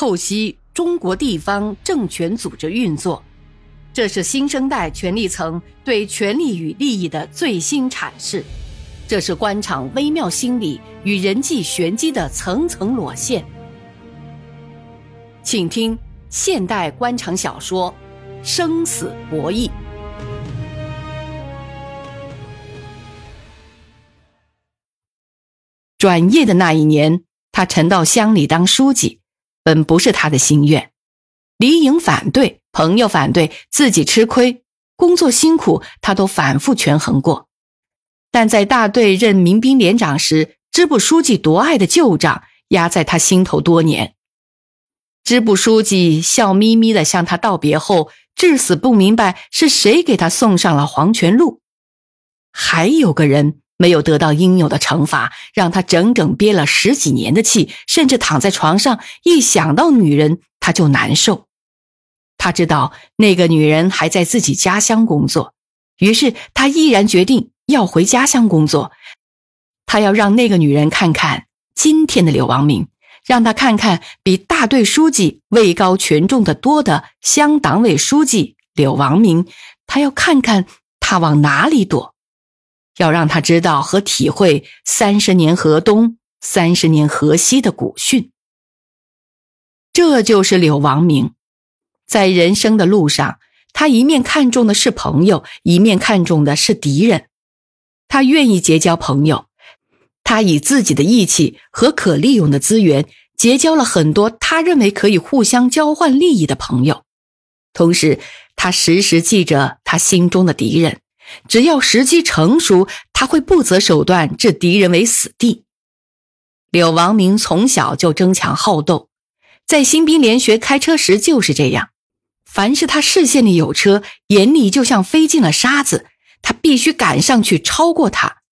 透析中国地方政权组织运作，这是新生代权力层对权力与利益的最新阐释，这是官场微妙心理与人际玄机的层层裸现。请听现代官场小说《生死博弈》。转业的那一年，他沉到乡里当书记。本不是他的心愿，李颖反对，朋友反对，自己吃亏，工作辛苦，他都反复权衡过。但在大队任民兵连长时，支部书记夺爱的旧账压在他心头多年。支部书记笑眯眯的向他道别后，至死不明白是谁给他送上了黄泉路。还有个人。没有得到应有的惩罚，让他整整憋了十几年的气，甚至躺在床上一想到女人他就难受。他知道那个女人还在自己家乡工作，于是他毅然决定要回家乡工作。他要让那个女人看看今天的柳王明，让他看看比大队书记位高权重的多的乡党委书记柳王明，他要看看他往哪里躲。要让他知道和体会“三十年河东，三十年河西”的古训。这就是柳王明，在人生的路上，他一面看重的是朋友，一面看重的是敌人。他愿意结交朋友，他以自己的义气和可利用的资源，结交了很多他认为可以互相交换利益的朋友。同时，他时时记着他心中的敌人。只要时机成熟，他会不择手段置敌人为死地。柳王明从小就争强好斗，在新兵连学开车时就是这样。凡是他视线里有车，眼里就像飞进了沙子，他必须赶上去超过他；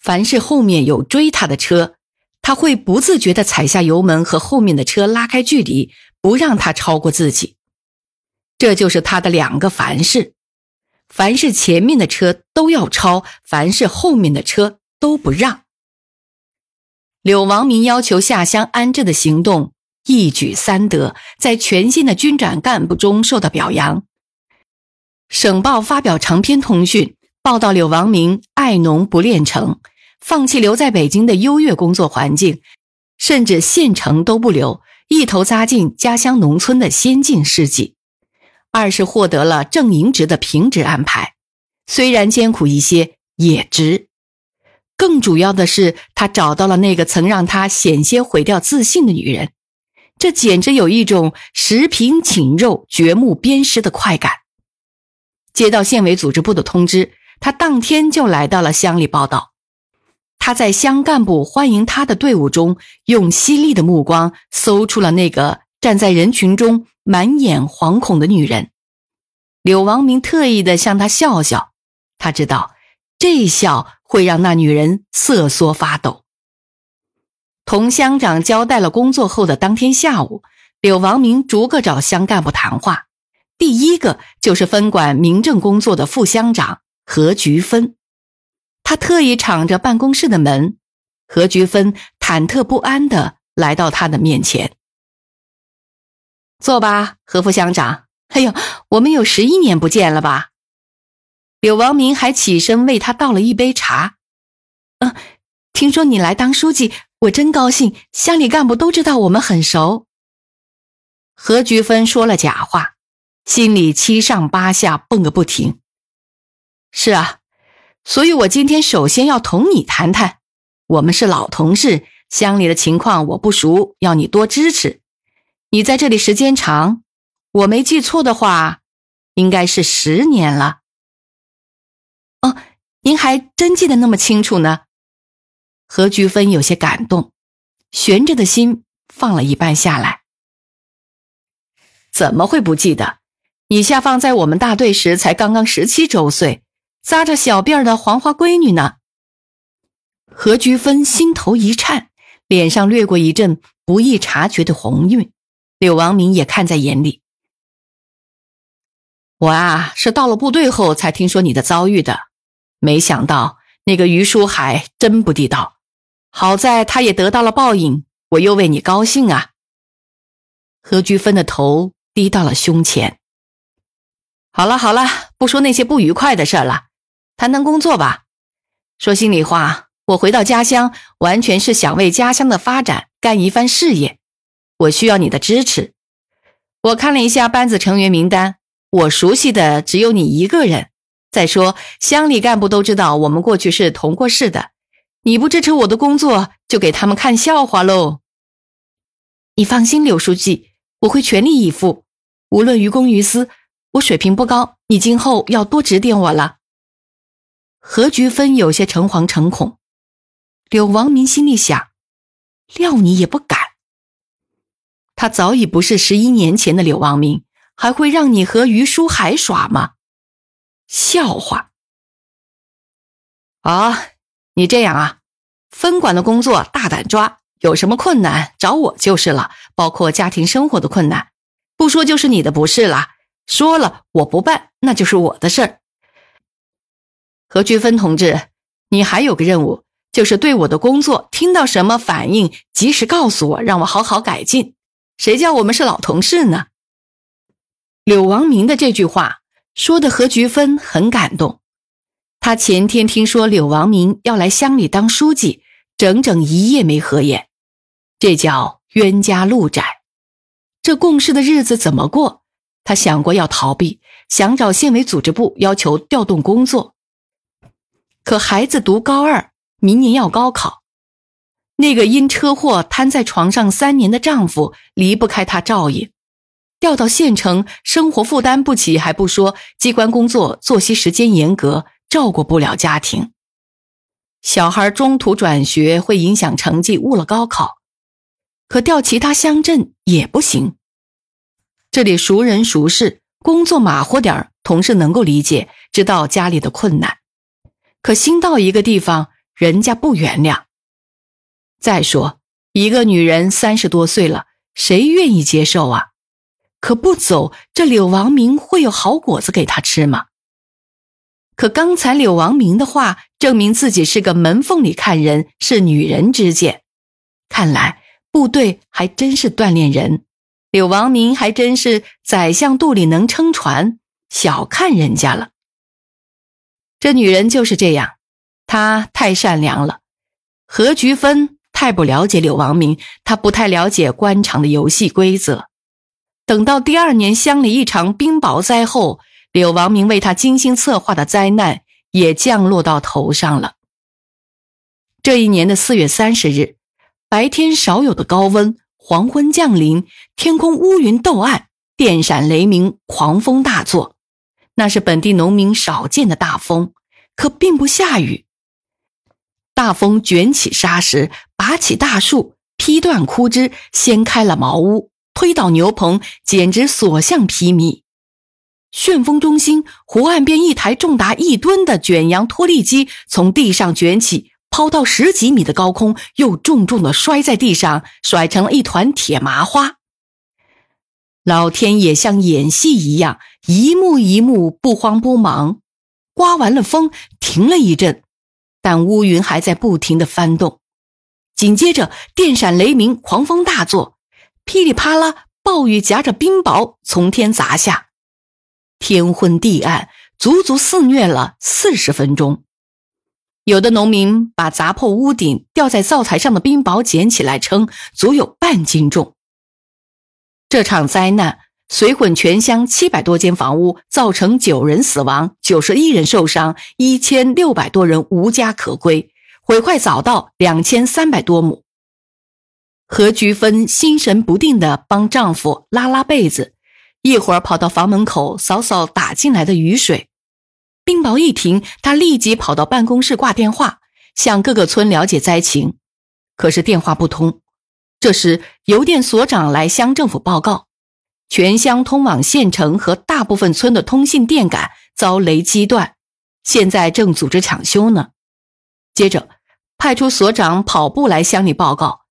凡是后面有追他的车，他会不自觉地踩下油门和后面的车拉开距离，不让他超过自己。这就是他的两个凡事。凡是前面的车都要超，凡是后面的车都不让。柳王明要求下乡安置的行动一举三得，在全县的军长干部中受到表扬。省报发表长篇通讯，报道柳王明爱农不恋城，放弃留在北京的优越工作环境，甚至县城都不留，一头扎进家乡农村的先进事迹。二是获得了正营职的平职安排，虽然艰苦一些，也值。更主要的是，他找到了那个曾让他险些毁掉自信的女人，这简直有一种食品请肉、掘墓鞭尸的快感。接到县委组织部的通知，他当天就来到了乡里报道。他在乡干部欢迎他的队伍中，用犀利的目光搜出了那个站在人群中。满眼惶恐的女人，柳王明特意的向她笑笑，他知道这一笑会让那女人瑟缩发抖。同乡长交代了工作后的当天下午，柳王明逐个找乡干部谈话。第一个就是分管民政工作的副乡长何菊芬，他特意敞着办公室的门，何菊芬忐忑不安的来到他的面前。坐吧，何副乡长。哎呦，我们有十一年不见了吧？柳王明还起身为他倒了一杯茶。嗯，听说你来当书记，我真高兴。乡里干部都知道我们很熟。何菊芬说了假话，心里七上八下蹦个不停。是啊，所以我今天首先要同你谈谈。我们是老同事，乡里的情况我不熟，要你多支持。你在这里时间长，我没记错的话，应该是十年了。哦，您还真记得那么清楚呢。何菊芬有些感动，悬着的心放了一半下来。怎么会不记得？你下放在我们大队时才刚刚十七周岁，扎着小辫儿的黄花闺女呢。何菊芬心头一颤，脸上掠过一阵不易察觉的红晕。柳王明也看在眼里。我啊，是到了部队后才听说你的遭遇的，没想到那个于书海真不地道，好在他也得到了报应，我又为你高兴啊。何菊芬的头低到了胸前。好了好了，不说那些不愉快的事了，谈谈工作吧。说心里话，我回到家乡，完全是想为家乡的发展干一番事业。我需要你的支持。我看了一下班子成员名单，我熟悉的只有你一个人。再说，乡里干部都知道我们过去是同过事的，你不支持我的工作，就给他们看笑话喽。你放心，柳书记，我会全力以赴，无论于公于私。我水平不高，你今后要多指点我了。何菊芬有些诚惶诚恐，柳王明心里想：料你也不敢。他早已不是十一年前的柳望明，还会让你和于书海耍吗？笑话！啊，你这样啊，分管的工作大胆抓，有什么困难找我就是了，包括家庭生活的困难，不说就是你的不是了。说了我不办，那就是我的事儿。何菊芬同志，你还有个任务，就是对我的工作听到什么反应，及时告诉我，让我好好改进。谁叫我们是老同事呢？柳王明的这句话。说的何菊芬很感动，他前天听说柳王明要来乡里当书记，整整一夜没合眼，这叫冤家路窄。这共事的日子怎么过？他想过要逃避，想找县委组织部要求调动工作。可孩子读高二，明年要高考，那个因车祸瘫在床上三年的丈夫离不开她照应。调到县城，生活负担不起还不说，机关工作作息时间严格，照顾不了家庭。小孩中途转学会影响成绩，误了高考。可调其他乡镇也不行。这里熟人熟事，工作马虎点同事能够理解，知道家里的困难。可新到一个地方，人家不原谅。再说，一个女人三十多岁了，谁愿意接受啊？可不走，这柳王明会有好果子给他吃吗？可刚才柳王明的话证明自己是个门缝里看人，是女人之见。看来部队还真是锻炼人，柳王明还真是宰相肚里能撑船，小看人家了。这女人就是这样，她太善良了。何菊芬太不了解柳王明，他不太了解官场的游戏规则。等到第二年乡里一场冰雹灾后，柳王明为他精心策划的灾难也降落到头上了。这一年的四月三十日，白天少有的高温，黄昏降临，天空乌云斗暗，电闪雷鸣，狂风大作。那是本地农民少见的大风，可并不下雨。大风卷起沙石，拔起大树，劈断枯枝，掀开了茅屋。推倒牛棚，简直所向披靡。旋风中心湖岸边，一台重达一吨的卷扬拖力机从地上卷起，抛到十几米的高空，又重重的摔在地上，甩成了一团铁麻花。老天也像演戏一样，一幕一幕不慌不忙。刮完了风，停了一阵，但乌云还在不停的翻动。紧接着，电闪雷鸣，狂风大作。噼里啪啦，暴雨夹着冰雹从天砸下，天昏地暗，足足肆虐了四十分钟。有的农民把砸破屋顶、掉在灶台上的冰雹捡起来称，足有半斤重。这场灾难水混全乡七百多间房屋，造成九人死亡、九十一人受伤、一千六百多人无家可归，毁坏早稻两千三百多亩。何菊芬心神不定地帮丈夫拉拉被子，一会儿跑到房门口扫扫打进来的雨水。冰雹一停，她立即跑到办公室挂电话，向各个村了解灾情。可是电话不通。这时邮电所长来乡政府报告，全乡通往县城和大部分村的通信电杆遭雷击断，现在正组织抢修呢。接着，派出所长跑步来乡里报告。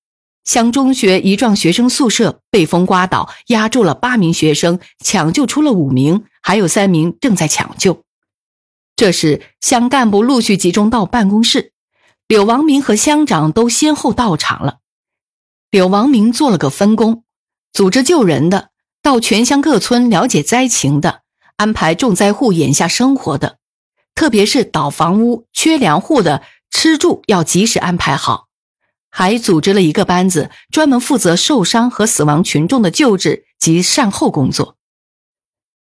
乡中学一幢学生宿舍被风刮倒，压住了八名学生，抢救出了五名，还有三名正在抢救。这时，乡干部陆续集中到办公室，柳王明和乡长都先后到场了。柳王明做了个分工，组织救人的，到全乡各村了解灾情的，安排重灾户眼下生活的，特别是倒房屋、缺粮户的吃住要及时安排好。还组织了一个班子，专门负责受伤和死亡群众的救治及善后工作。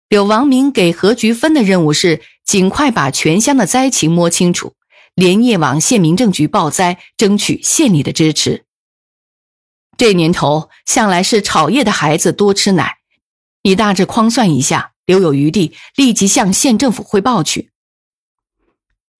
柳王明给何菊芬的任务是尽快把全乡的灾情摸清楚，连夜往县民政局报灾，争取县里的支持。这年头向来是炒业的孩子多吃奶，你大致匡算一下，留有余地，立即向县政府汇报去。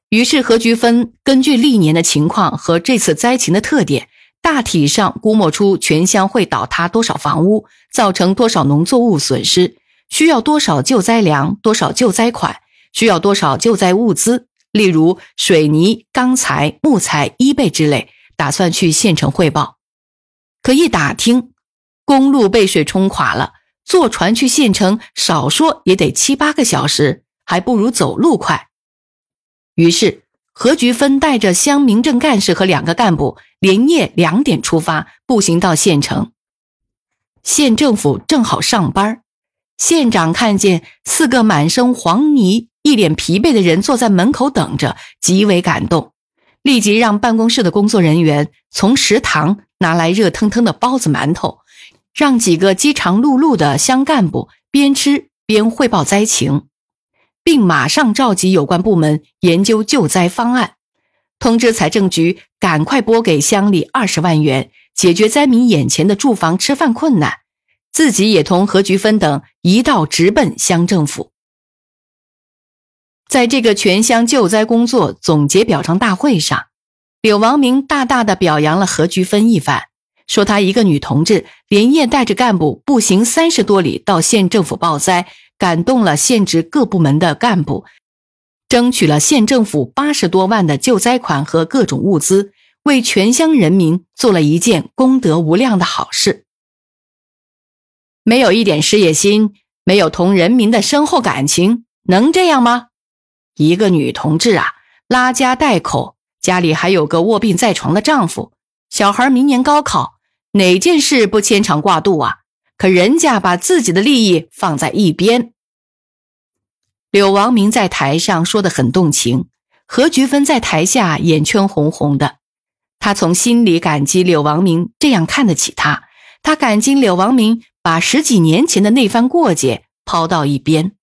于是何菊芬根据历年的情况和这次灾情的特点，大体上估摸出全乡会倒塌多少房屋，造成多少农作物损失。需要多少救灾粮？多少救灾款？需要多少救灾物资？例如水泥、钢材、木材、衣被之类，打算去县城汇报。可一打听，公路被水冲垮了，坐船去县城，少说也得七八个小时，还不如走路快。于是何菊芬带着乡民政干事和两个干部，连夜两点出发，步行到县城。县政府正好上班。县长看见四个满身黄泥、一脸疲惫的人坐在门口等着，极为感动，立即让办公室的工作人员从食堂拿来热腾腾的包子、馒头，让几个饥肠辘辘的乡干部边吃边汇报灾情，并马上召集有关部门研究救灾方案，通知财政局赶快拨给乡里二十万元，解决灾民眼前的住房、吃饭困难。自己也同何菊芬等一道直奔乡政府。在这个全乡救灾工作总结表彰大会上，柳王明大大的表扬了何菊芬一番，说她一个女同志连夜带着干部步行三十多里到县政府报灾，感动了县直各部门的干部，争取了县政府八十多万的救灾款和各种物资，为全乡人民做了一件功德无量的好事。没有一点事业心，没有同人民的深厚感情，能这样吗？一个女同志啊，拉家带口，家里还有个卧病在床的丈夫，小孩明年高考，哪件事不牵肠挂肚啊？可人家把自己的利益放在一边。柳王明在台上说的很动情，何菊芬在台下眼圈红红的，她从心里感激柳王明这样看得起她，她感激柳王明。把十几年前的那番过节抛到一边。